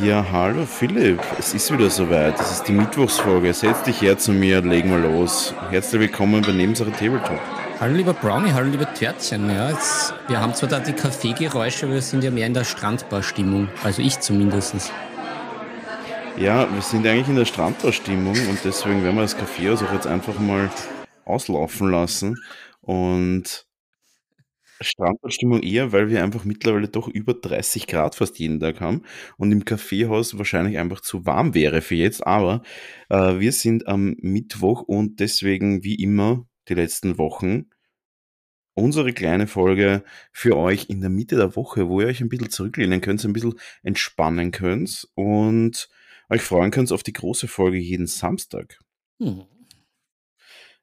Ja, hallo Philipp, es ist wieder soweit. Es ist die Mittwochsfolge. Setz dich her zu mir, legen wir los. Herzlich willkommen bei Nebensache Tabletop. Hallo lieber Brownie, hallo lieber Törtchen. Ja, jetzt, wir haben zwar da die Kaffeegeräusche, aber wir sind ja mehr in der Strandbar-Stimmung. Also ich zumindest. Ja, wir sind eigentlich in der Strandbar-Stimmung und deswegen werden wir das Kaffeehaus auch jetzt einfach mal auslaufen lassen. Und Strandbadstimmung eher, weil wir einfach mittlerweile doch über 30 Grad fast jeden Tag haben und im Kaffeehaus wahrscheinlich einfach zu warm wäre für jetzt. Aber äh, wir sind am Mittwoch und deswegen wie immer die letzten Wochen unsere kleine Folge für euch in der Mitte der Woche, wo ihr euch ein bisschen zurücklehnen könnt, ein bisschen entspannen könnt und euch freuen könnt auf die große Folge jeden Samstag. Hm.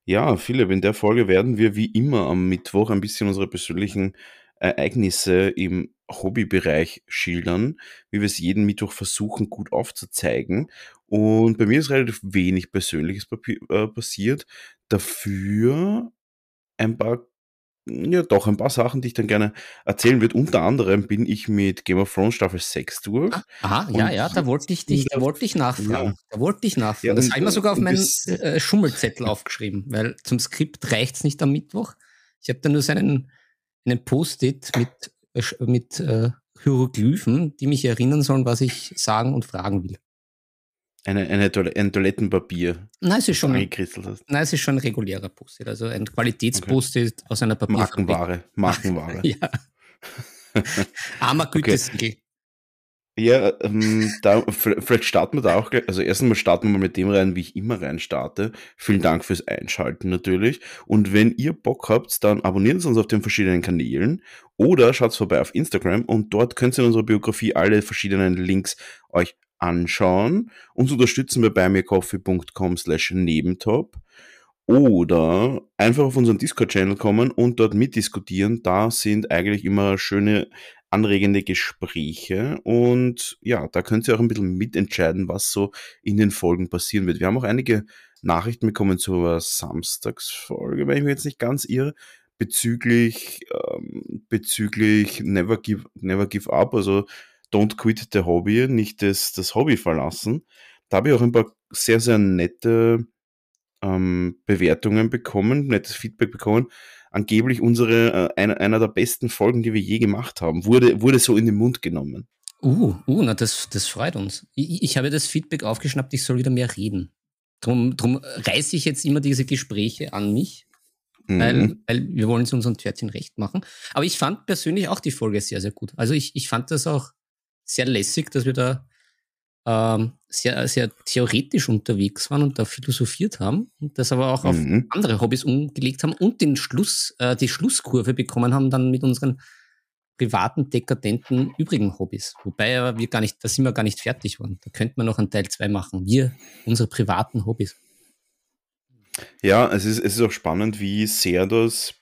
Ja, Philipp, in der Folge werden wir wie immer am Mittwoch ein bisschen unsere persönlichen Ereignisse im Hobbybereich schildern, wie wir es jeden Mittwoch versuchen gut aufzuzeigen. Und bei mir ist relativ wenig Persönliches äh, passiert. Dafür ein paar ja, doch, ein paar Sachen, die ich dann gerne erzählen würde. Unter anderem bin ich mit Game of Thrones Staffel 6 durch. Ah, aha, ja, ja, da wollte ich dich, da wollte ich nachfragen. Ja. Da wollte ich nachfragen. Ja, das habe ich mir sogar auf meinen äh, Schummelzettel aufgeschrieben, weil zum Skript reicht es nicht am Mittwoch. Ich habe da nur so einen, einen Post-it mit, äh, mit äh, Hieroglyphen, die mich erinnern sollen, was ich sagen und fragen will. Eine, eine Toil ein Toilettenpapier. Nein, es ist schon, hast. nein, es ist schon ein regulärer Post-it, also ein Qualitätspost-it okay. aus einer Papierfabrik. Markenware, Markenware. ja. Armer Gütesiegel. Okay. Ja, ähm, da, vielleicht starten wir da auch gleich. Also erstmal starten wir mal mit dem rein, wie ich immer rein starte. Vielen Dank fürs Einschalten natürlich. Und wenn ihr Bock habt, dann abonniert uns auf den verschiedenen Kanälen oder schaut vorbei auf Instagram und dort könnt ihr in unserer Biografie alle verschiedenen Links euch anschauen. Uns unterstützen wir bei mircoffee.com slash nebentop oder einfach auf unseren Discord-Channel kommen und dort mitdiskutieren. Da sind eigentlich immer schöne, anregende Gespräche und ja, da könnt ihr auch ein bisschen mitentscheiden, was so in den Folgen passieren wird. Wir haben auch einige Nachrichten bekommen zur Samstagsfolge, wenn ich mir jetzt nicht ganz irre, bezüglich, ähm, bezüglich Never Give, Never Give Up, also Don't Quit the Hobby, nicht das, das Hobby verlassen. Da habe ich auch ein paar sehr, sehr nette ähm, Bewertungen bekommen, nettes Feedback bekommen. Angeblich unsere, äh, eine, einer der besten Folgen, die wir je gemacht haben, wurde, wurde so in den Mund genommen. Uh, uh, na, das, das freut uns. Ich, ich habe das Feedback aufgeschnappt, ich soll wieder mehr reden. Drum, drum reiße ich jetzt immer diese Gespräche an mich, mhm. weil, weil wir wollen es unseren Törtchen recht machen. Aber ich fand persönlich auch die Folge sehr, sehr gut. Also ich, ich fand das auch sehr lässig, dass wir da ähm, sehr, sehr theoretisch unterwegs waren und da philosophiert haben und das aber auch mhm. auf andere Hobbys umgelegt haben und den Schluss, äh, die Schlusskurve bekommen haben dann mit unseren privaten, dekadenten übrigen Hobbys. Wobei wir gar nicht, da sind wir gar nicht fertig geworden. Da könnte man noch einen Teil 2 machen. Wir, unsere privaten Hobbys. Ja, es ist, es ist auch spannend, wie sehr das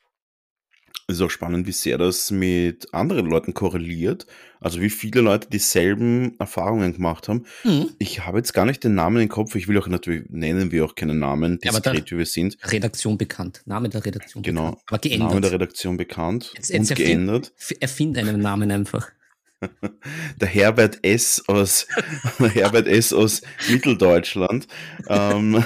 es ist auch spannend, wie sehr das mit anderen Leuten korreliert. Also wie viele Leute dieselben Erfahrungen gemacht haben. Mhm. Ich habe jetzt gar nicht den Namen im Kopf. Ich will auch natürlich, nennen wir auch keinen Namen, diskret ja, wie wir sind. Redaktion bekannt. Name der Redaktion genau. bekannt. Aber geändert. Name der Redaktion bekannt jetzt, jetzt und geändert. Erfind einen Namen einfach. der Herbert S. aus, Herbert S. aus Mitteldeutschland. ähm,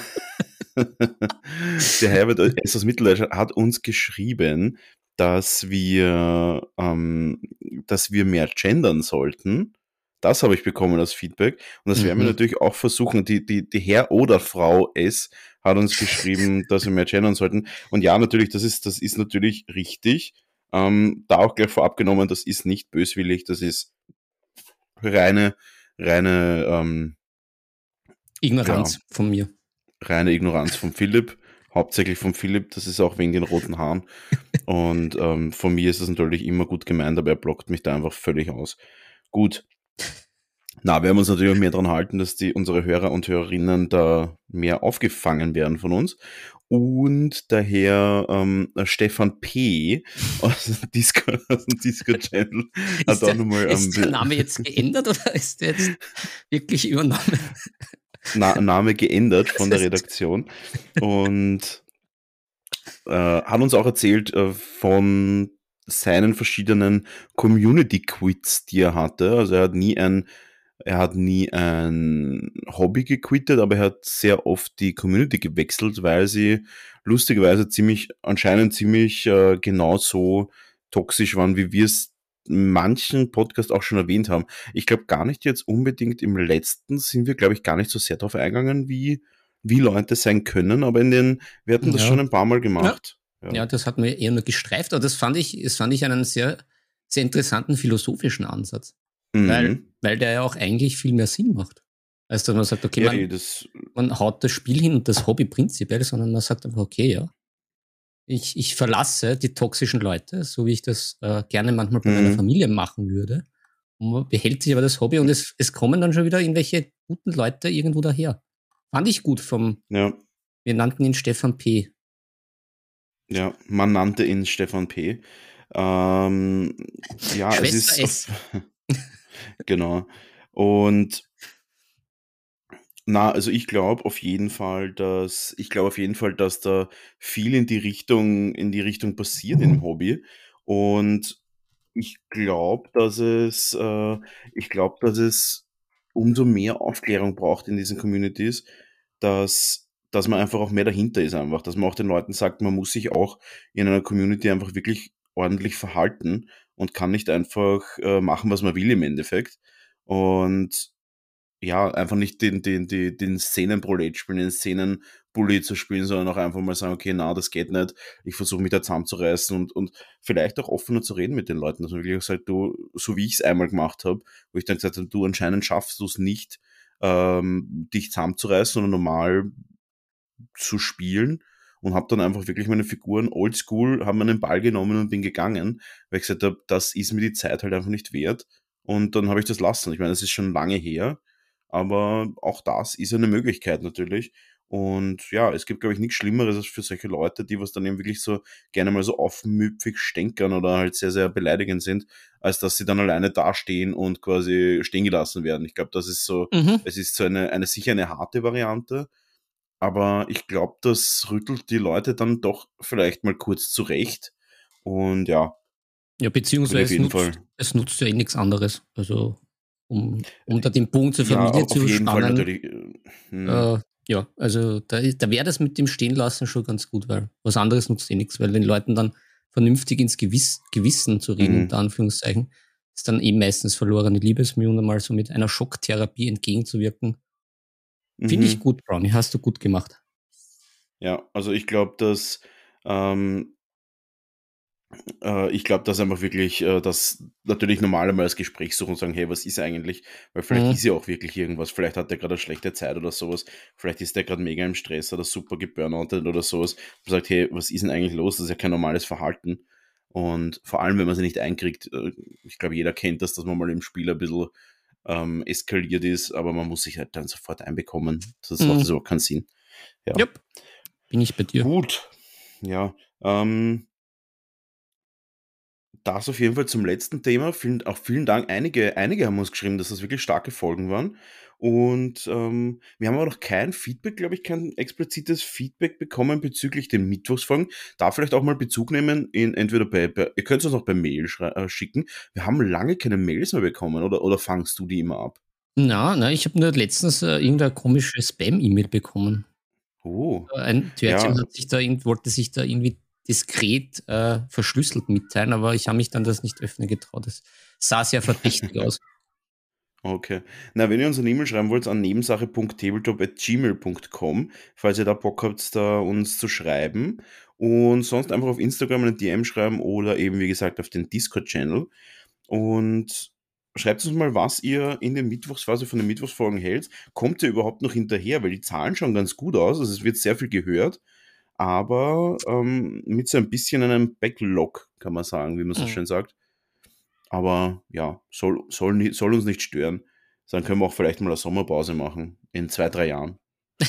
der Herbert S. aus Mitteldeutschland hat uns geschrieben, dass wir, ähm, dass wir mehr gendern sollten. Das habe ich bekommen als Feedback. Und das mhm. werden wir mhm. natürlich auch versuchen. Die, die, die Herr oder Frau S hat uns geschrieben, dass wir mehr gendern sollten. Und ja, natürlich, das ist, das ist natürlich richtig. Ähm, da auch gleich vorab genommen, das ist nicht böswillig, das ist reine, reine ähm, Ignoranz ja, von mir. Reine Ignoranz von Philipp hauptsächlich von Philipp, das ist auch wegen den roten Haaren. Und ähm, von mir ist es natürlich immer gut gemeint, aber er blockt mich da einfach völlig aus. Gut. Na, wir haben uns natürlich auch mehr daran halten, dass die, unsere Hörer und Hörerinnen da mehr aufgefangen werden von uns. Und daher ähm, Stefan P. aus dem Discord, Discord Channel hat auch nochmal. Ist der Name jetzt geändert oder ist der jetzt wirklich übernommen? Na Name geändert von der Redaktion und äh, hat uns auch erzählt äh, von seinen verschiedenen Community-Quits, die er hatte. Also er hat nie ein, er hat nie ein Hobby gequittet, aber er hat sehr oft die Community gewechselt, weil sie lustigerweise ziemlich, anscheinend ziemlich äh, genauso toxisch waren, wie wir es manchen Podcast auch schon erwähnt haben. Ich glaube gar nicht jetzt unbedingt im letzten sind wir, glaube ich, gar nicht so sehr darauf eingegangen, wie, wie Leute sein können, aber in den, wir hatten das ja. schon ein paar Mal gemacht. Ja. ja. das hat mir eher nur gestreift, aber das fand ich, das fand ich einen sehr, sehr interessanten philosophischen Ansatz. Mhm. Weil, weil der ja auch eigentlich viel mehr Sinn macht. Als dass man sagt, okay, ja, man, das, man haut das Spiel hin und das Hobby prinzipiell, sondern man sagt einfach, okay, ja, ich, ich verlasse die toxischen Leute, so wie ich das äh, gerne manchmal bei mhm. meiner Familie machen würde. Und man behält sich aber das Hobby und es, es kommen dann schon wieder irgendwelche guten Leute irgendwo daher. Fand ich gut vom, ja. wir nannten ihn Stefan P. Ja, man nannte ihn Stefan P. Ähm, ja, Schwester es ist. genau. Und na, also ich glaube auf jeden Fall, dass ich glaube auf jeden Fall, dass da viel in die Richtung in die Richtung passiert in dem Hobby. Und ich glaube, dass es äh, ich glaube, dass es umso mehr Aufklärung braucht in diesen Communities, dass dass man einfach auch mehr dahinter ist einfach, dass man auch den Leuten sagt, man muss sich auch in einer Community einfach wirklich ordentlich verhalten und kann nicht einfach äh, machen, was man will im Endeffekt. Und ja, einfach nicht den, den, den, den Szenenprolet spielen, den Szenenbully zu spielen, sondern auch einfach mal sagen, okay, na, das geht nicht, ich versuche mich da zusammenzureißen und, und vielleicht auch offener zu reden mit den Leuten, man wirklich sagt, du, so wie ich es einmal gemacht habe, wo ich dann gesagt habe, du anscheinend schaffst du es nicht, ähm, dich zusammenzureißen oder normal zu spielen und habe dann einfach wirklich meine Figuren oldschool, haben meinen Ball genommen und bin gegangen, weil ich gesagt habe, das ist mir die Zeit halt einfach nicht wert. Und dann habe ich das lassen. Ich meine, das ist schon lange her, aber auch das ist eine Möglichkeit natürlich. Und ja, es gibt, glaube ich, nichts Schlimmeres als für solche Leute, die was dann eben wirklich so gerne mal so aufmüpfig stänkern oder halt sehr, sehr beleidigend sind, als dass sie dann alleine dastehen und quasi stehen gelassen werden. Ich glaube, das ist so, mhm. es ist so eine, eine sicher eine harte Variante, aber ich glaube, das rüttelt die Leute dann doch vielleicht mal kurz zurecht. Und ja. Ja, beziehungsweise es nutzt, es nutzt ja eh nichts anderes. Also um, um da den Punkt zur Familie ja, zu spannen. Äh, hm. Äh, ja, also da, da wäre das mit dem Stehenlassen schon ganz gut, weil was anderes nutzt eh nichts, weil den Leuten dann vernünftig ins Gewiss, Gewissen zu reden, mhm. unter Anführungszeichen, ist dann eben meistens verlorene Liebesmühe, um mal so mit einer Schocktherapie entgegenzuwirken. Mhm. Finde ich gut, Brownie, hast du gut gemacht. Ja, also ich glaube, dass ähm, äh, ich glaube, dass einfach wirklich, äh, das natürlich normal einmal das Gespräch suchen und sagen, hey, was ist eigentlich? Weil vielleicht mhm. ist ja auch wirklich irgendwas. Vielleicht hat der gerade eine schlechte Zeit oder sowas. Vielleicht ist der gerade mega im Stress oder super geburnoutet oder sowas. Und sagt, hey, was ist denn eigentlich los? Das ist ja kein normales Verhalten. Und vor allem, wenn man sie nicht einkriegt, äh, ich glaube, jeder kennt das, dass man mal im Spiel ein bisschen ähm, eskaliert ist, aber man muss sich halt dann sofort einbekommen. Das mhm. macht so keinen Sinn. Ja. Yep. Bin ich bei dir. Gut. Ja. Ähm, das auf jeden Fall zum letzten Thema. Vielen, auch vielen Dank. Einige, einige haben uns geschrieben, dass das wirklich starke Folgen waren. Und ähm, wir haben aber noch kein Feedback, glaube ich, kein explizites Feedback bekommen bezüglich den Mittwochsfolgen. Da vielleicht auch mal Bezug nehmen, in, entweder bei, bei ihr könnt es uns auch per Mail äh, schicken. Wir haben lange keine Mails mehr bekommen, oder, oder fangst du die immer ab? Na, na, ich habe nur letztens äh, irgendeine komische Spam-E-Mail bekommen. Oh. Ein Törtchen ja. hat sich da, wollte sich da irgendwie diskret äh, verschlüsselt mitteilen, aber ich habe mich dann das nicht öffnen getraut. Das sah sehr verdächtig aus. Okay. Na, wenn ihr uns eine E-Mail schreiben wollt, an nebensache.tabletop.gmail.com, falls ihr da Bock habt, da uns zu schreiben. Und sonst einfach auf Instagram eine DM schreiben oder eben, wie gesagt, auf den Discord-Channel. Und schreibt uns mal, was ihr in der Mittwochsphase von den Mittwochsfolgen hält. Kommt ihr überhaupt noch hinterher? Weil die Zahlen schauen ganz gut aus. Also es wird sehr viel gehört aber ähm, mit so ein bisschen einem Backlog, kann man sagen, wie man so mhm. schön sagt. Aber ja, soll, soll, soll uns nicht stören. Dann können wir auch vielleicht mal eine Sommerpause machen in zwei, drei Jahren.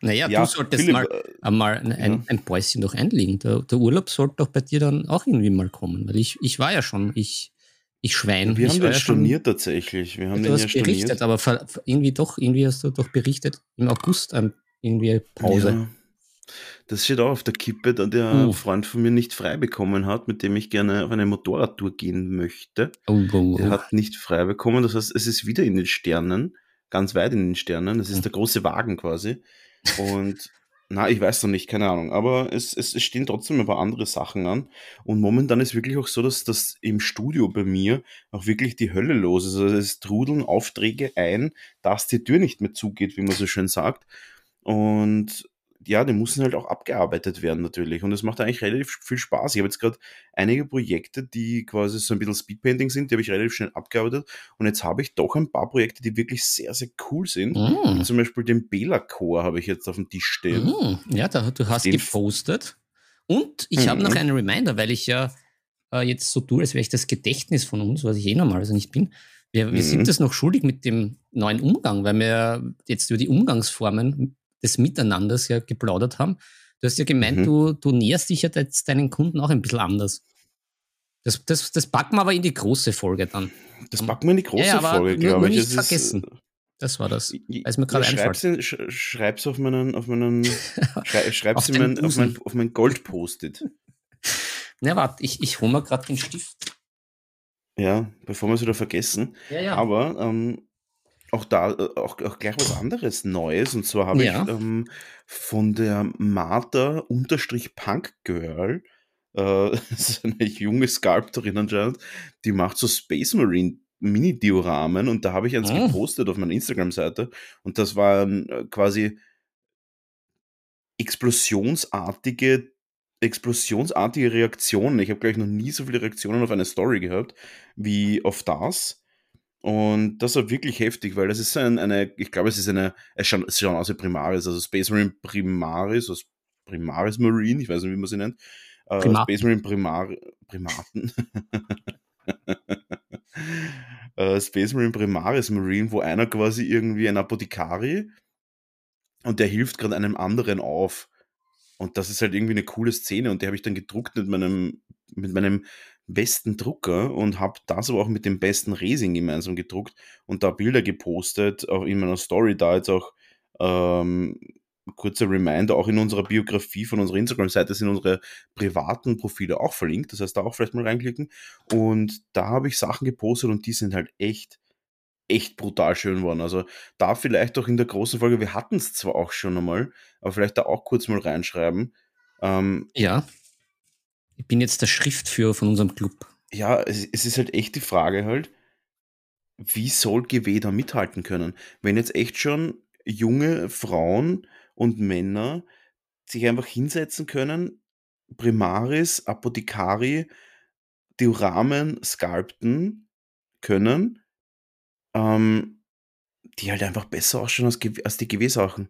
naja, ja, du solltest Philipp, mal, äh, mal ein, ein, ein Päuschen doch einlegen. Der, der, Urlaub sollte doch bei dir dann auch irgendwie mal kommen, weil ich, ich war ja schon, ich, ich Schwein. Wir ich haben den ja storniert tatsächlich. Wir haben du den hast ja berichtet, aber irgendwie doch, irgendwie hast du doch berichtet im August ein irgendwie Pause. Das steht auch auf der Kippe, da der Uh. Freund von mir nicht frei bekommen hat, mit dem ich gerne auf eine Motorradtour gehen möchte. Oh, oh, Der oh. hat nicht frei bekommen, das heißt, es ist wieder in den Sternen, ganz weit in den Sternen. Das ist der große Wagen quasi. Und na, ich weiß noch nicht, keine Ahnung. Aber es, es, es stehen trotzdem ein paar andere Sachen an. Und momentan ist wirklich auch so, dass das im Studio bei mir auch wirklich die Hölle los ist. Also es trudeln Aufträge ein, dass die Tür nicht mehr zugeht, wie man so schön sagt. Und ja, die müssen halt auch abgearbeitet werden natürlich. Und es macht eigentlich relativ viel Spaß. Ich habe jetzt gerade einige Projekte, die quasi so ein bisschen Speedpainting sind, die habe ich relativ schnell abgearbeitet. Und jetzt habe ich doch ein paar Projekte, die wirklich sehr, sehr cool sind. Mm. Zum Beispiel den Bela-Chor habe ich jetzt auf dem Tisch stehen. Mm. Ja, da, du hast Den- gepostet. Und ich habe Mhm. noch einen Reminder, weil ich ja äh, jetzt so tue, als wäre ich das Gedächtnis von uns, was ich eh normalerweise nicht bin. Wir, wir Mhm. sind das noch schuldig mit dem neuen Umgang, weil wir jetzt über die Umgangsformen des Miteinanders ja geplaudert haben. Du hast ja gemeint, Mhm. du, du näherst dich ja jetzt deinen Kunden auch ein bisschen anders. Das, das, das packen wir aber in die große Folge dann. Das packen wir in die große Ja, ja, aber Folge, glaube ich. nicht ist, vergessen. Das war das. äh, Weil mir gerade schreib's, in, sch, schreib's auf meinen, auf meinen, schrei, schreib's Auf mein, auf mein, auf mein Gold-Post-it. Na, warte, ich, ich hole mir gerade den Stift. Ja, bevor wir es wieder vergessen. Ja, ja. Aber ähm, auch da, äh, auch, auch gleich was anderes Neues. Und zwar habe Ja. ich ähm, von der Martha unterstrich Punk Girl, äh, das ist eine junge Sculptorin anscheinend, die macht so Space Marine Mini-Dioramen und da habe ich eins Ah. gepostet auf meiner Instagram-Seite und das waren äh, quasi explosionsartige explosionsartige Reaktionen. Ich habe, glaube ich, noch nie so viele Reaktionen auf eine Story gehabt wie auf das. Und das war wirklich heftig, weil das ist ein, eine, ich glaube, es ist eine, es schaut, es schaut aus wie Primaris, also Space Marine Primaris, also Primaris Marine, ich weiß nicht, wie man sie nennt. Äh. Space Marine Primar Primaten. äh, Space Marine Primaris Marine, wo einer quasi irgendwie ein Apothekari und der hilft gerade einem anderen auf. Und das ist halt irgendwie eine coole Szene und die habe ich dann gedruckt mit meinem, mit meinem besten Drucker und habe das aber auch mit dem besten Resing gemeinsam gedruckt und da Bilder gepostet, auch in meiner Story, da jetzt auch ähm, kurzer Reminder, auch in unserer Biografie von unserer Instagram-Seite sind unsere privaten Profile auch verlinkt, das heißt da auch vielleicht mal reinklicken und da habe ich Sachen gepostet und die sind halt echt echt brutal schön geworden. Also da vielleicht auch in der großen Folge, wir hatten es zwar auch schon einmal, aber vielleicht da auch kurz mal reinschreiben. Ähm, Ja. Ich bin jetzt der Schriftführer von unserem Club. ja, es, es ist halt echt die Frage halt, wie soll GW da mithalten können? Wenn jetzt echt schon junge Frauen und Männer sich einfach hinsetzen können, Primaris, Apothekari, Dioramen sculpten können, ähm, die halt einfach besser ausschauen als, als die GW-Sachen.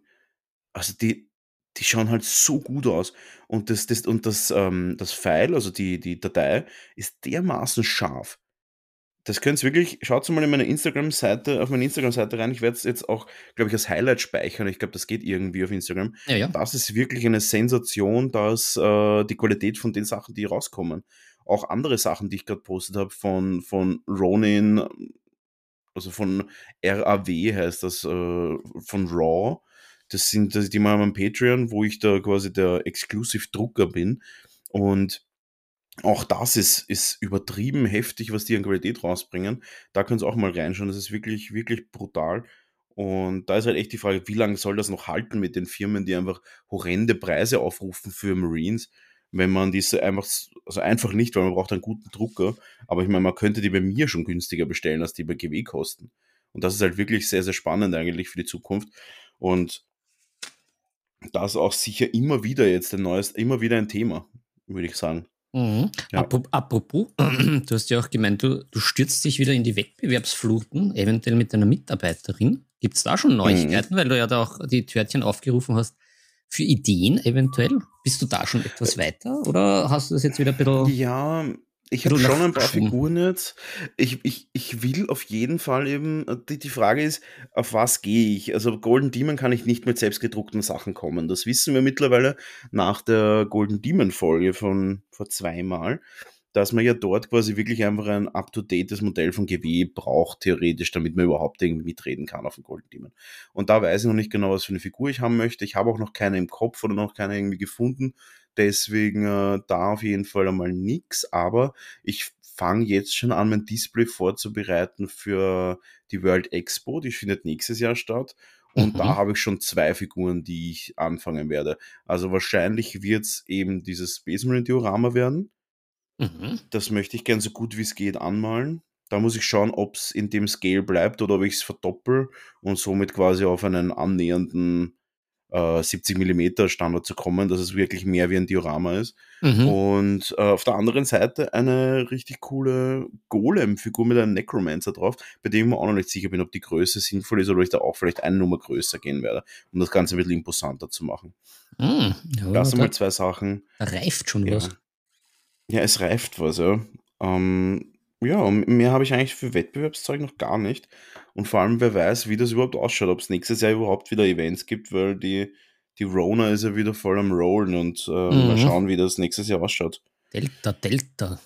Also die, die schauen halt so gut aus. Und das, das, und das, ähm, das File, also die, die Datei, ist dermaßen scharf. Das könnt ihr wirklich, schaut mal in meine Instagram-Seite, auf meine Instagram-Seite rein. Ich werde es jetzt auch, glaube ich, als Highlight speichern. Ich glaube, das geht irgendwie auf Instagram. Ja, ja. Das ist wirklich eine Sensation, dass äh, die Qualität von den Sachen, die rauskommen. Auch andere Sachen, die ich gerade postet habe, von, von Ronin, also von RAW heißt das, äh, von Raw. Das sind das, die machen am Patreon, wo ich da quasi der Exclusive-Drucker bin. Und auch das ist, ist übertrieben heftig, was die an Qualität rausbringen. Da könnt ihr auch mal reinschauen. Das ist wirklich, wirklich brutal. Und da ist halt echt die Frage, wie lange soll das noch halten mit den Firmen, die einfach horrende Preise aufrufen für Marines, wenn man diese einfach, also einfach nicht, weil man braucht einen guten Drucker, aber ich meine, man könnte die bei mir schon günstiger bestellen, als die bei GW kosten. Und das ist halt wirklich sehr, sehr spannend eigentlich für die Zukunft. Und das ist auch sicher immer wieder jetzt ein neues, immer wieder ein Thema, würde ich sagen. Mhm. Ja. Apro- Apropos, du hast ja auch gemeint, du, du stürzt dich wieder in die Wettbewerbsfluten, eventuell mit deiner Mitarbeiterin. Gibt es da schon Neuigkeiten, weil du ja da auch die Törtchen aufgerufen hast für Ideen eventuell? Bist du da schon etwas weiter oder hast du das jetzt wieder ein bisschen. Ja, ich habe schon ein paar. Figuren jetzt. Ich, ich, ich will auf jeden Fall eben, die, die Frage ist, auf was gehe ich? Also Golden Demon kann ich nicht mit selbstgedruckten Sachen kommen. Das wissen wir mittlerweile nach der Golden Demon Folge von vor zweimal. dass man ja dort quasi wirklich einfach ein up-to-dates Modell von GW braucht, theoretisch, damit man überhaupt irgendwie mitreden kann auf dem Golden Demon. Und da weiß ich noch nicht genau, was für eine Figur ich haben möchte. Ich habe auch noch keine im Kopf oder noch keine irgendwie gefunden. Deswegen äh, da auf jeden Fall einmal nix. Aber ich fange jetzt schon an, mein Display vorzubereiten für die World Expo. Die findet nächstes Jahr statt. Und mhm. da habe ich schon zwei Figuren, die ich anfangen werde. Also wahrscheinlich wird es eben dieses Space Marine Diorama werden. Mhm. Das möchte ich gern so gut wie es geht anmalen. Da muss ich schauen, ob es in dem Scale bleibt oder ob ich es verdoppel und somit quasi auf einen annähernden äh, 70 mm Standard zu kommen, dass es wirklich mehr wie ein Diorama ist. Mhm. Und äh, auf der anderen Seite eine richtig coole Golem-Figur mit einem Necromancer drauf, bei dem ich mir auch noch nicht sicher bin, ob die Größe sinnvoll ist oder ob ich da auch vielleicht eine Nummer größer gehen werde, um das Ganze ein bisschen imposanter zu machen. Mhm. Ja, das sind mal zwei Sachen. Reift schon ja. was. Ja, es reift was, ja. Ähm, ja, mehr habe ich eigentlich für Wettbewerbszeug noch gar nicht. Und vor allem, wer weiß, wie das überhaupt ausschaut, ob es nächstes Jahr überhaupt wieder Events gibt, weil die, die Rona ist ja wieder voll am Rollen und äh, mhm. mal schauen, wie das nächstes Jahr ausschaut. Delta, Delta.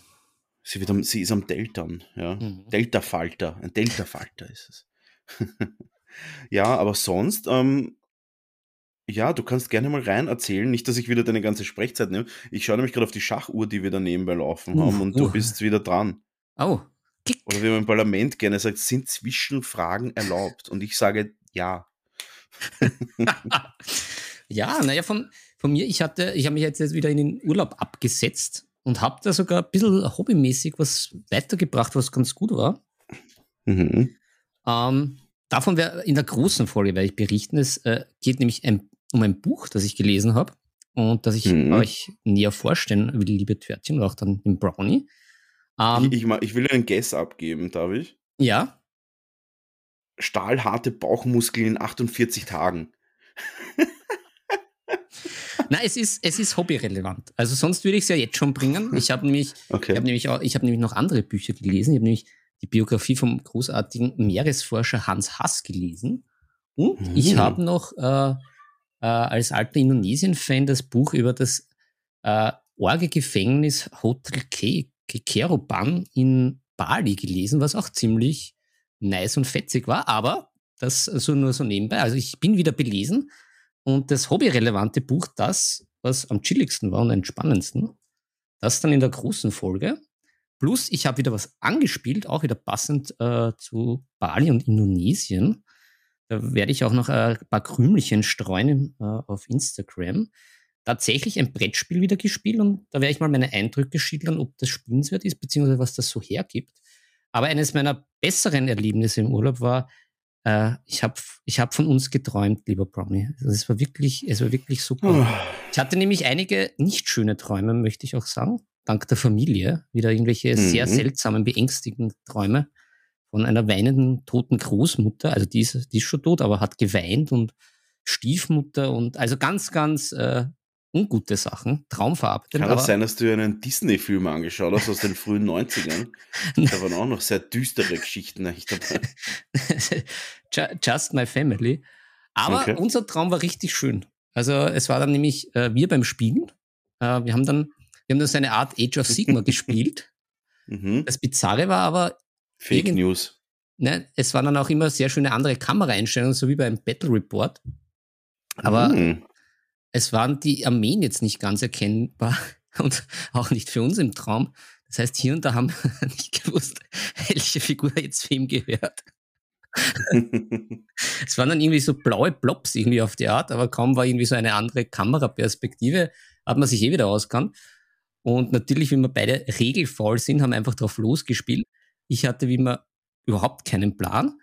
Sie, wird am, sie ist am Deltern, ja. Mhm. Delta-Falter, ein Delta-Falter ist es. ja, aber sonst, ähm, ja, du kannst gerne mal rein erzählen. Nicht, dass ich wieder deine ganze Sprechzeit nehme. Ich schaue nämlich gerade auf die Schachuhr, die wir da nebenbei laufen uh, haben und uh. du bist wieder dran. Oh. Kick. Oder wie man im Parlament gerne sagt, sind Zwischenfragen erlaubt? Und ich sage ja. ja, naja, von, von mir, ich hatte, ich habe mich jetzt wieder in den Urlaub abgesetzt und habe da sogar ein bisschen hobbymäßig was weitergebracht, was ganz gut war. Mhm. Ähm, davon wäre in der großen Folge werde ich berichten. Es äh, geht nämlich ein, um ein Buch, das ich gelesen habe und das ich mhm. euch näher vorstellen will, liebe Törtchen, und auch dann den Brownie. Ähm, ich, ich, ich, will einen Guess abgeben, darf ich? Ja. Stahlharte Bauchmuskeln in 48 Tagen. Nein, es ist, es ist hobbyrelevant. Also sonst würde ich es ja jetzt schon bringen. Ich habe nämlich, okay. hab nämlich, auch, hab nämlich noch andere Bücher gelesen. Ich habe nämlich die Biografie vom großartigen Meeresforscher Hans Hass gelesen. Und mhm. ich habe noch äh, äh, als alter Indonesien-Fan das Buch über das äh, Orge-Gefängnis Hotel K Kekeroban in Bali gelesen, was auch ziemlich nice und fetzig war, aber das so nur so nebenbei. Also ich bin wieder belesen und das hobbyrelevante Buch, das, was am chilligsten war und am spannendsten, das dann in der großen Folge. Plus, ich habe wieder was angespielt, auch wieder passend äh, zu Bali und Indonesien. Da werde ich auch noch äh, ein paar Krümelchen streuen äh, auf Instagram tatsächlich ein Brettspiel wieder gespielt und da werde ich mal meine Eindrücke schildern, ob das spielenswert ist, beziehungsweise was das so hergibt. Aber eines meiner besseren Erlebnisse im Urlaub war, äh, ich habe ich hab von uns geträumt, lieber Brownie. Also es war wirklich, es war wirklich super. Oh. Ich hatte nämlich einige nicht schöne Träume, möchte ich auch sagen. Dank der Familie. Wieder irgendwelche mhm. sehr seltsamen, beängstigenden Träume von einer weinenden, toten Großmutter. Also die ist, die ist schon tot, aber hat geweint und Stiefmutter und also ganz, ganz äh, ungute Sachen, traumverarbeitet. Kann das sein, dass du einen Disney-Film angeschaut hast aus den frühen 90ern? da waren auch noch sehr düstere Geschichten eigentlich dabei. Just My Family. Aber okay. unser Traum war richtig schön. Also es war dann nämlich äh, wir beim Spielen. Äh, wir haben dann, wir haben dann so eine Art Age of Sigma gespielt. Mhm. Das Bizarre war aber Fake News. Ne, es waren dann auch immer sehr schöne andere Kameraeinstellungen, so wie beim Battle Report. Aber mhm es waren die Armeen jetzt nicht ganz erkennbar und auch nicht für uns im Traum. Das heißt, hier und da haben wir nicht gewusst, welche Figur jetzt wem gehört. es waren dann irgendwie so blaue Blobs irgendwie auf die Art, aber kaum war irgendwie so eine andere Kameraperspektive, hat man sich eh wieder auskannt. Und natürlich, wie wir beide regelfaul sind, haben wir einfach drauf losgespielt. Ich hatte wie immer überhaupt keinen Plan.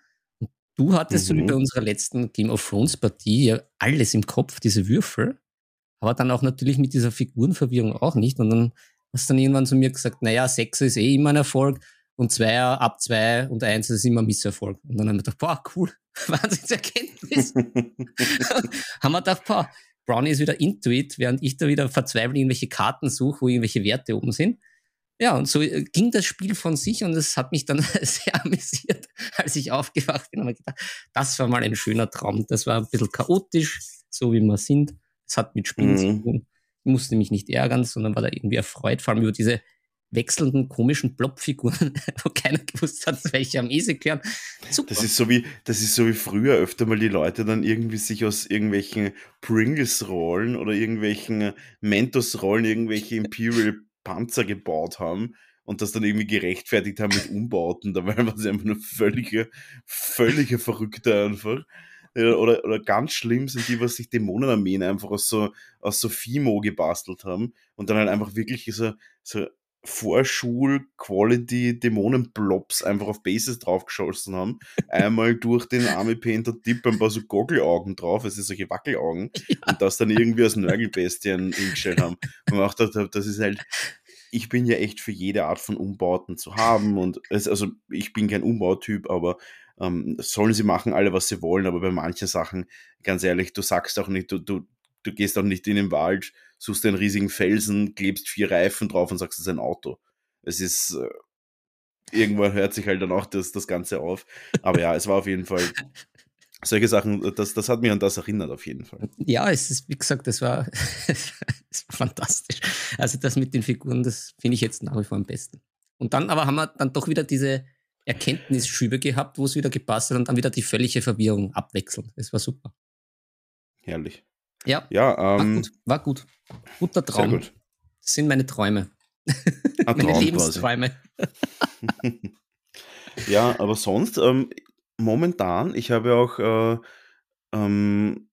Du hattest mhm. so wie bei unserer letzten Game of Thrones Partie ja alles im Kopf, diese Würfel, aber dann auch natürlich mit dieser Figurenverwirrung auch nicht. Und dann hast du dann irgendwann zu mir gesagt, naja, Sechs ist eh immer ein Erfolg und Zweier ab zwei und eins ist immer ein Misserfolg. Und dann haben wir gedacht, boah, cool, Wahnsinnserkenntnis. haben wir gedacht, boah, Brownie ist wieder Intuit, während ich da wieder verzweifelt irgendwelche Karten suche, wo irgendwelche Werte oben sind. Ja, und so äh, ging das Spiel von sich und es hat mich dann sehr amüsiert, als ich aufgewacht bin und mir gedacht, das war mal ein schöner Traum. Das war ein bisschen chaotisch, so wie wir sind. Es hat mit Spielen mhm. zu tun. Ich musste mich nicht ärgern, sondern war da irgendwie erfreut, vor allem über diese wechselnden komischen Blobfiguren, wo keiner gewusst hat, welche am Ese gehören. Super. Das ist so wie, das ist so wie früher öfter mal die Leute dann irgendwie sich aus irgendwelchen Pringles-Rollen oder irgendwelchen Mentos-Rollen irgendwelche Imperial Panzer gebaut haben und das dann irgendwie gerechtfertigt haben mit Umbauten. Dabei war sie einfach nur völlige, völlige Verrückte einfach. Oder, oder ganz schlimm sind die, was sich Dämonenarmeen einfach aus so, aus so Fimo gebastelt haben und dann halt einfach wirklich so, so Vorschul-Quality-Dämonen-Blobs einfach auf Bases draufgeschossen haben. Einmal durch den Army Painter Dip ein paar so Goggelaugen drauf, also solche Wackelaugen, ja. und das dann irgendwie als Nörgelbestien hingestellt haben. Und man auch gedacht das ist halt, ich bin ja echt für jede Art von Umbauten zu haben und es, also ich bin kein Umbautyp, aber ähm, sollen sie machen alle, was sie wollen, aber bei manchen Sachen, ganz ehrlich, du sagst auch nicht, du, du, du gehst auch nicht in den Wald, suchst einen riesigen Felsen, klebst vier Reifen drauf und sagst, es ist ein Auto. Es ist, äh, irgendwann hört sich halt dann auch das, das Ganze auf. Aber ja, es war auf jeden Fall solche Sachen, das, das hat mich an das erinnert, auf jeden Fall. Ja, es ist, wie gesagt, das war, das war fantastisch. Also das mit den Figuren, das finde ich jetzt nach wie vor am besten. Und dann aber haben wir dann doch wieder diese Erkenntnisschübe gehabt, wo es wieder gepasst hat und dann wieder die völlige Verwirrung abwechseln. Das war super. Herrlich. Ja, ja ähm, war, gut, war gut. Guter Traum. Sehr gut. Das sind meine Träume. Ein meine Traum Lebensträume. ja, aber sonst, ähm, momentan, ich habe auch, äh, ähm,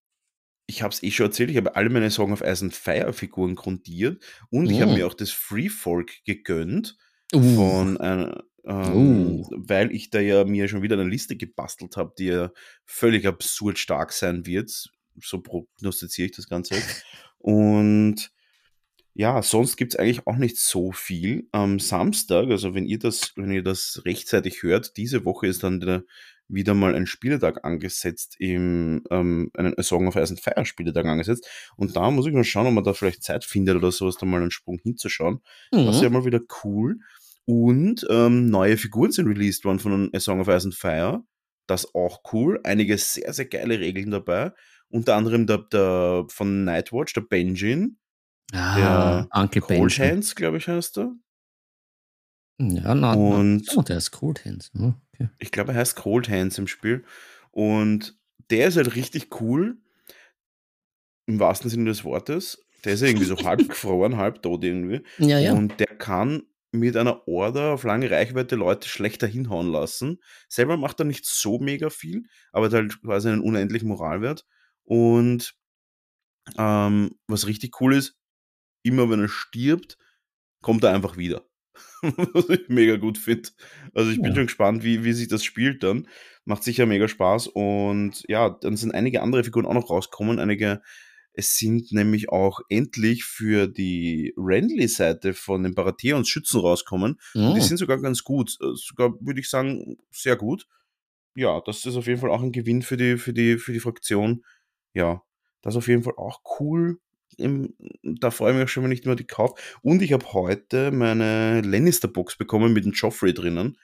ich habe es eh schon erzählt, ich habe alle meine Song of Ice and Fire Figuren grundiert und ich habe Oh. mir auch das Free Folk gegönnt Uh, von einer, ähm, Uh. weil ich da ja mir schon wieder eine Liste gebastelt habe, die ja völlig absurd stark sein wird. So prognostiziere ich das Ganze. Und ja, sonst gibt es eigentlich auch nicht so viel. Am Samstag, also wenn ihr das, wenn ihr das rechtzeitig hört, diese Woche ist dann der, wieder mal ein Spieltag angesetzt, im, ähm, einen Song of Ice and Fire Spieltag angesetzt. Und da muss ich mal schauen, ob man da vielleicht Zeit findet oder sowas, da mal einen Sprung hinzuschauen. Das ist ja mhm. mal wieder cool. Und ähm, neue Figuren sind released worden von A Song of Ice and Fire. Das auch cool. Einige sehr, sehr geile Regeln dabei. Unter anderem der, der von Nightwatch, der Benjin. Ah, Uncle Cold Benjamin. Hands, glaube ich, heißt er. Ja, na, Und- na, oh, der ist Cold Hands. Oh, okay. Ich glaube, er heißt Cold Hands im Spiel. Und der ist halt richtig cool. Im wahrsten Sinne des Wortes. Der ist irgendwie so halb gefroren, halb tot irgendwie. Ja, ja. Und der kann mit einer Order auf lange Reichweite Leute schlechter hinhauen lassen. Selber macht er nicht so mega viel, aber hat halt quasi einen unendlichen Moralwert. Und ähm, was richtig cool ist, immer wenn er stirbt, kommt er einfach wieder. was ich mega gut finde. Also ich bin Ja. schon gespannt, wie, wie sich das spielt dann. Macht sicher mega Spaß. Und ja, dann sind einige andere Figuren auch noch rausgekommen. Einige, es sind nämlich auch endlich für die Renly-Seite von den Baratheons Schützen rauskommen. Und die Oh. sind sogar ganz gut. Äh, Sogar würde ich sagen, sehr gut. Ja, das ist auf jeden Fall auch ein Gewinn für die, für die, für die Fraktion. Ja, das ist auf jeden Fall auch cool. Im, da freue ich mich auch schon, wenn ich mir die kaufe. Und ich habe heute meine Lannister-Box bekommen mit dem Joffrey drinnen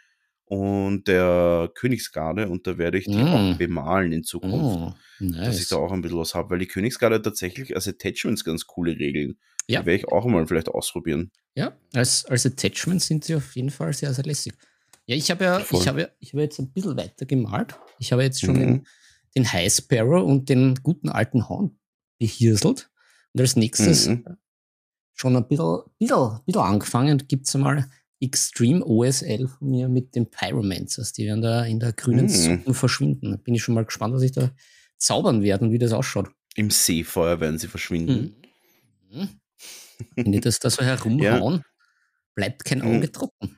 und der Königsgarde und da werde ich die Mm. auch bemalen in Zukunft. Oh, Dass ich nice. da auch ein bisschen was habe, weil die Königsgarde tatsächlich als Attachments ganz coole Regeln. Ja. Die werde ich auch mal vielleicht ausprobieren. Ja, als, als Attachment sind sie auf jeden Fall sehr, sehr lässig. Ja, ich habe ja, Voll. ich habe, ja- ich habe jetzt ein bisschen weiter gemalt. Ich habe jetzt schon Mhm. den, den High Sparrow und den guten alten Hound behirselt. Und als nächstes Mhm. schon ein bisschen, bisschen, bisschen angefangen, gibt es einmal Extreme OSL von mir mit den Pyromancers. Die werden da in der grünen Mhm. Suppe verschwinden. Da bin ich schon mal gespannt, was ich da zaubern werde und wie das ausschaut. Im Seefeuer werden sie verschwinden. Mhm. Wenn die das da so herumhauen, bleibt kein Mhm. Auge trocken.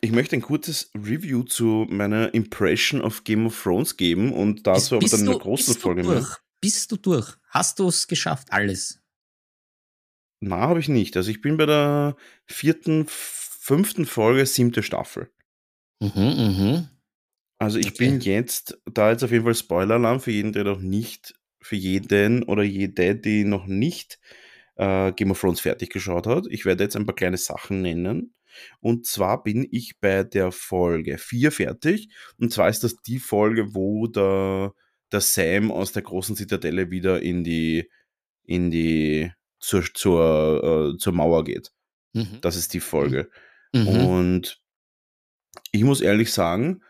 Ich möchte ein kurzes Review zu meiner Impression of Game of Thrones geben und dazu aber dann du- großen bist Folge du mehr. durch? Bist du durch? Hast du es geschafft? Alles? Na, habe ich nicht. Also ich bin bei der vierten, fünften Folge, siebte Staffel. Mhm, mhm. Also ich Okay. bin jetzt, da jetzt auf jeden Fall Spoiler-Alarm für jeden, der noch nicht, für jeden oder jede, die noch nicht äh, Game of Thrones fertig geschaut hat. Ich werde jetzt ein paar kleine Sachen nennen. Und zwar bin ich bei der Folge 4 fertig. Und zwar ist das die Folge, wo der, der Sam aus der großen Zitadelle wieder in die, in die, zur, zur, äh, zur Mauer geht. Mhm. Das ist die Folge. Mhm. Und ich muss ehrlich sagen,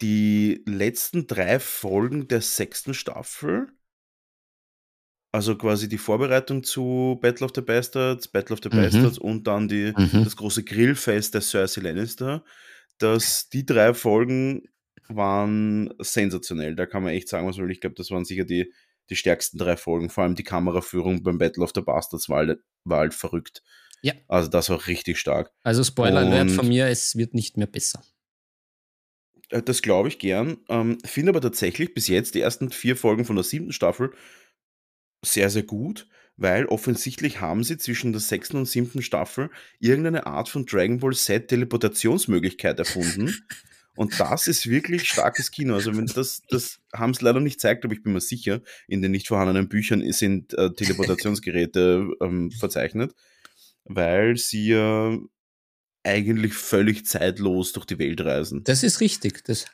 die letzten drei Folgen der sechsten Staffel, also quasi die Vorbereitung zu Battle of the Bastards, Battle of the mhm. Bastards und dann die, mhm. das große Grillfest der Cersei Lannister, dass die drei Folgen waren sensationell. Da kann man echt sagen, was man will. Ich glaube, das waren sicher die, die stärksten drei Folgen. Vor allem die Kameraführung beim Battle of the Bastards war halt, war halt verrückt. Ja. Also das war richtig stark. Also Spoiler Alert von mir, es wird nicht mehr besser. Äh, das glaube ich gern. Ähm, Finde aber tatsächlich bis jetzt die ersten vier Folgen von der siebten Staffel sehr, sehr gut, weil offensichtlich haben sie zwischen der sechsten und siebten Staffel irgendeine Art von Dragon Ball Z Teleportationsmöglichkeit erfunden. Und das ist wirklich starkes Kino. Also wenn das, das haben es leider nicht gezeigt, aber ich bin mir sicher, in den nicht vorhandenen Büchern sind äh, Teleportationsgeräte ähm, verzeichnet, weil sie ja eigentlich völlig zeitlos durch die Welt reisen. Das ist richtig. Das,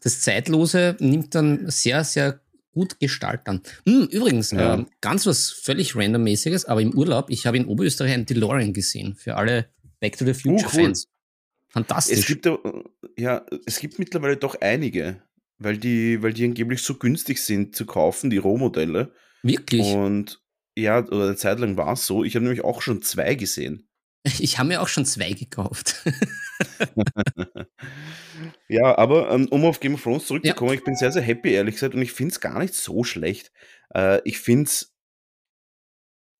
das Zeitlose nimmt dann sehr, sehr gut Gestalt an. Hm, übrigens, ja. äh, ganz was völlig randommäßiges, aber im Urlaub, ich habe in Oberösterreich einen DeLorean gesehen, für alle Back to the Future oh, cool. Fans. Fantastisch. Es gibt, ja, es gibt mittlerweile doch einige, weil die, weil die angeblich so günstig sind zu kaufen, die Rohmodelle. Wirklich? Und ja, oder eine Zeit lang war es so. Ich habe nämlich auch schon zwei gesehen. Ich habe mir auch schon zwei gekauft. ja, aber ähm, um auf Game of Thrones zurückzukommen, ja. ich bin sehr, sehr happy, ehrlich gesagt, und ich finde es gar nicht so schlecht. Äh, ich finde es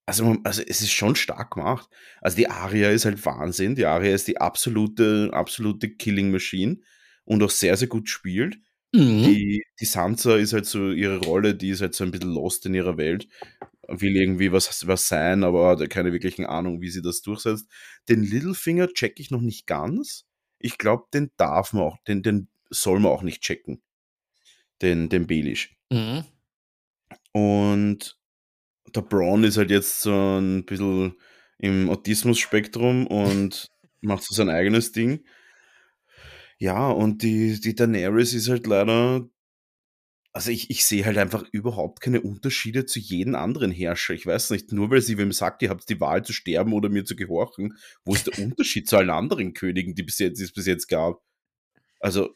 also, also es ist schon stark gemacht. Also die Aria ist halt Wahnsinn. Die Aria ist die absolute, absolute Killing Machine und auch sehr, sehr gut spielt. Mhm. Die, die Sansa ist halt so ihre Rolle, die ist halt so ein bisschen lost in ihrer Welt. Will irgendwie was, was sein, aber hat keine wirklichen Ahnung, wie sie das durchsetzt. Den Littlefinger check ich noch nicht ganz. Ich glaube, den darf man auch, den, den soll man auch nicht checken. Den, den Belisch. Mhm. Und der Braun ist halt jetzt so ein bisschen im Autismus-Spektrum und macht so sein eigenes Ding. Ja, und die, die Daenerys ist halt leider. Also ich, ich sehe halt einfach überhaupt keine Unterschiede zu jedem anderen Herrscher. Ich weiß nicht, nur weil sie wem sagt, ihr habt die Wahl zu sterben oder mir zu gehorchen, wo ist der Unterschied zu allen anderen Königen, die, bis jetzt, die es bis jetzt gab? Also,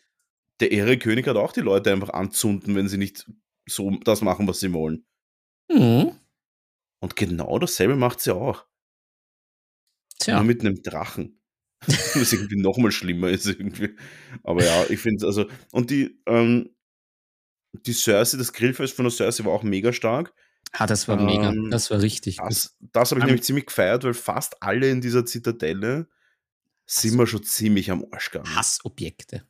der Ehre König hat auch die Leute einfach anzünden, wenn sie nicht so das machen, was sie wollen. Mhm. Und genau dasselbe macht sie auch. Tja. Nur mit einem Drachen. Was irgendwie nochmal schlimmer ist irgendwie. Aber ja, ich finde es also. Und die, ähm, die Cersei, das Grillfest von der Cersei war auch mega stark. Ah, das war ähm, mega. Das war richtig. Das, das habe ich um, nämlich ziemlich gefeiert, weil fast alle in dieser Zitadelle sind wir schon ziemlich am Arsch gegangen. Hassobjekte.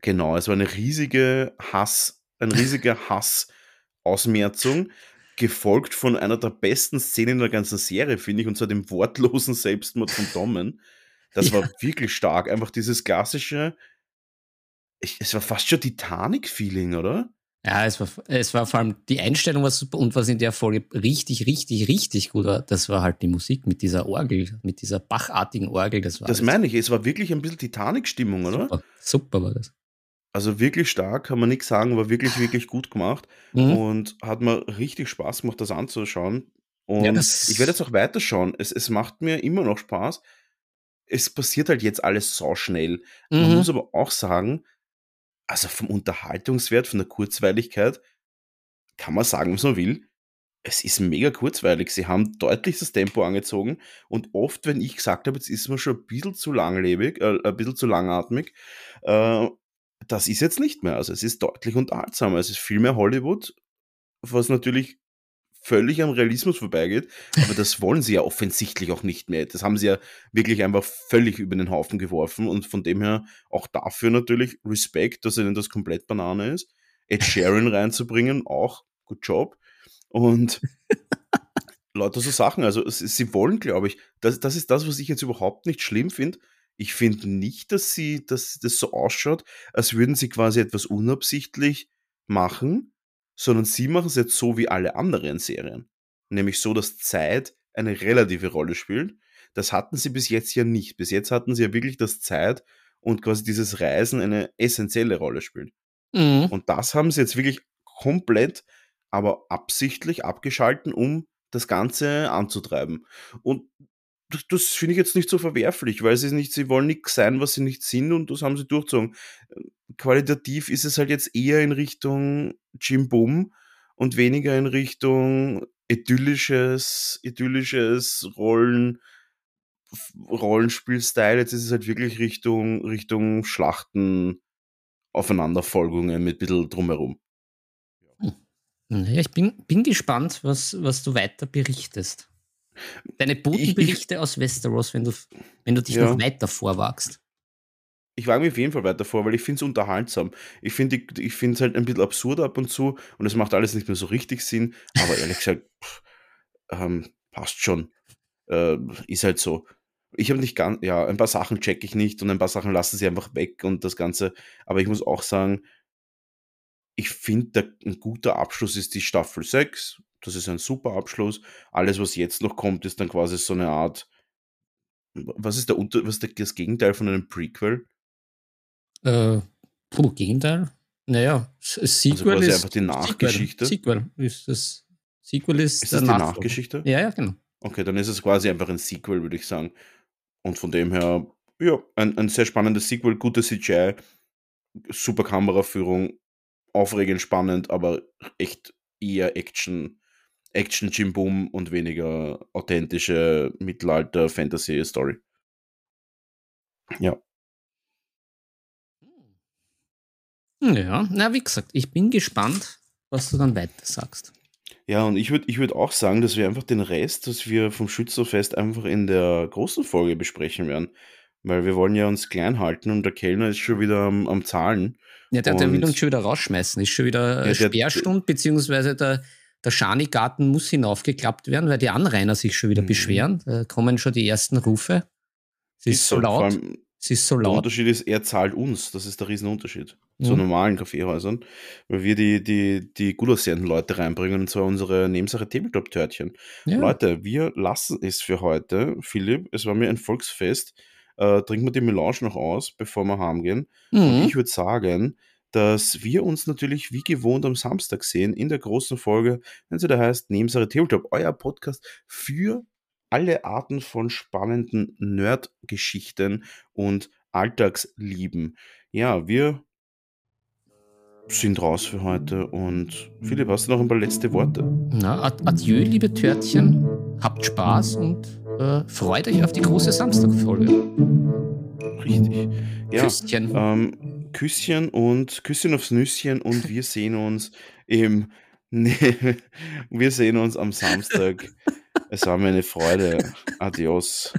Genau, es war eine riesige Hass, ein riesiger Hass-Ausmerzung gefolgt von einer der besten Szenen in der ganzen Serie, finde ich, und zwar dem wortlosen Selbstmord von Dommen. Das ja. war wirklich stark. Einfach dieses klassische, ich, es war fast schon Titanic-Feeling, oder? Ja, es war, es war vor allem die Einstellung was super und was in der Folge richtig, richtig, richtig gut war, das war halt die Musik mit dieser Orgel, mit dieser bachartigen Orgel. Das, war das meine ich, es war wirklich ein bisschen Titanic-Stimmung, oder? Super, super war das. Also wirklich stark, kann man nichts sagen, war wirklich, wirklich gut gemacht mhm. und hat mir richtig Spaß gemacht, das anzuschauen. Und ja, ich werde jetzt auch weiterschauen. Es, es macht mir immer noch Spaß. Es passiert halt jetzt alles so schnell. Mhm. Man muss aber auch sagen, also vom Unterhaltungswert, von der Kurzweiligkeit, kann man sagen, was man will. Es ist mega kurzweilig. Sie haben deutlich das Tempo angezogen und oft, wenn ich gesagt habe, jetzt ist man schon ein bisschen zu langlebig, äh, ein bisschen zu langatmig, äh, das ist jetzt nicht mehr. Also es ist deutlich unterhaltsamer. Es ist viel mehr Hollywood, was natürlich völlig am Realismus vorbeigeht. Aber das wollen sie ja offensichtlich auch nicht mehr. Das haben sie ja wirklich einfach völlig über den Haufen geworfen. Und von dem her auch dafür natürlich Respekt, dass ihnen das komplett Banane ist. Ed Sheeran reinzubringen, auch good job. Und lauter so Sachen. Also sie wollen, glaube ich, das, das ist das, was ich jetzt überhaupt nicht schlimm finde ich finde nicht, dass sie, dass das so ausschaut, als würden sie quasi etwas unabsichtlich machen, sondern sie machen es jetzt so wie alle anderen Serien. Nämlich so, dass Zeit eine relative Rolle spielt. Das hatten sie bis jetzt ja nicht. Bis jetzt hatten sie ja wirklich, dass Zeit und quasi dieses Reisen eine essentielle Rolle spielt. Mhm. Und das haben sie jetzt wirklich komplett, aber absichtlich abgeschalten, um das Ganze anzutreiben. Und das, das finde ich jetzt nicht so verwerflich, weil sie nicht, sie wollen nicht sein, was sie nicht sind und das haben sie durchgezogen. Qualitativ ist es halt jetzt eher in Richtung Jim Bum und weniger in Richtung idyllisches, idyllisches Rollen, Rollenspiel-Style. Jetzt ist es halt wirklich Richtung, Richtung Schlachten, Aufeinanderfolgungen mit ein bisschen drumherum. Hm. Naja, ich bin, bin gespannt, was, was du weiter berichtest. Deine Botenberichte ich, aus Westeros, wenn du, wenn du dich ja. noch weiter vorwagst. Ich wage mich auf jeden Fall weiter vor, weil ich finde es unterhaltsam. Ich finde ich es halt ein bisschen absurd ab und zu und es macht alles nicht mehr so richtig Sinn, aber ehrlich gesagt, pff, ähm, passt schon. Äh, ist halt so. Ich habe nicht ganz, ja, ein paar Sachen checke ich nicht und ein paar Sachen lassen sie einfach weg und das Ganze. Aber ich muss auch sagen, ich finde, ein guter Abschluss ist die Staffel 6. Das ist ein super Abschluss. Alles, was jetzt noch kommt, ist dann quasi so eine Art. Was ist, der Unter was ist das Gegenteil von einem Prequel? Äh, puh, Gegenteil? Naja, Sequel also ist einfach die Nachgeschichte. Sequel, Sequel ist das. Sequel ist, ist das die Nachgeschichte? Ja, ja, genau. Okay, dann ist es quasi einfach ein Sequel, würde ich sagen. Und von dem her, ja, ein, ein sehr spannendes Sequel, gute CGI, super Kameraführung, aufregend spannend, aber echt eher Action, Action Jim Boom und weniger authentische Mittelalter-Fantasy-Story. Ja. Ja, na, wie gesagt, ich bin gespannt, was du dann weiter sagst. Ja, und ich würde ich würd auch sagen, dass wir einfach den Rest, dass wir vom Schützerfest einfach in der großen Folge besprechen werden. Weil wir wollen ja uns klein halten und der Kellner ist schon wieder am, am Zahlen. Ja, der, der will uns schon wieder rausschmeißen. Ist schon wieder ja, Sperrstunde, beziehungsweise der, der Schanigarten muss hinaufgeklappt werden, weil die Anrainer sich schon wieder mhm. beschweren. Da kommen schon die ersten Rufe. Es ist, ist so laut. Es ist so laut. Der Unterschied ist, er zahlt uns. Das ist der Riesenunterschied mhm. zu normalen Kaffeehäusern, weil wir die, die, die gut aussehenden Leute reinbringen, und zwar unsere Nebensache Tabletop-Törtchen. Ja. Leute, wir lassen es für heute. Philipp, es war mir ein Volksfest. Äh, trinken wir die Melange noch aus, bevor wir heimgehen. Mhm. Und ich würde sagen, dass wir uns natürlich wie gewohnt am Samstag sehen in der großen Folge, wenn sie da heißt Nebensache Tabletop, euer Podcast für alle Arten von spannenden Nerd-Geschichten und Alltagslieben. Ja, wir sind raus für heute und Philipp, hast du noch ein paar letzte Worte? Na, adieu, liebe Törtchen. Habt Spaß und äh, freut euch auf die große Samstagfolge. Richtig. Ja, Küsschen. Ähm, Küsschen und Küsschen aufs Nüsschen und wir sehen uns im. Nee, wir sehen uns am Samstag. Es war mir eine Freude. Adios.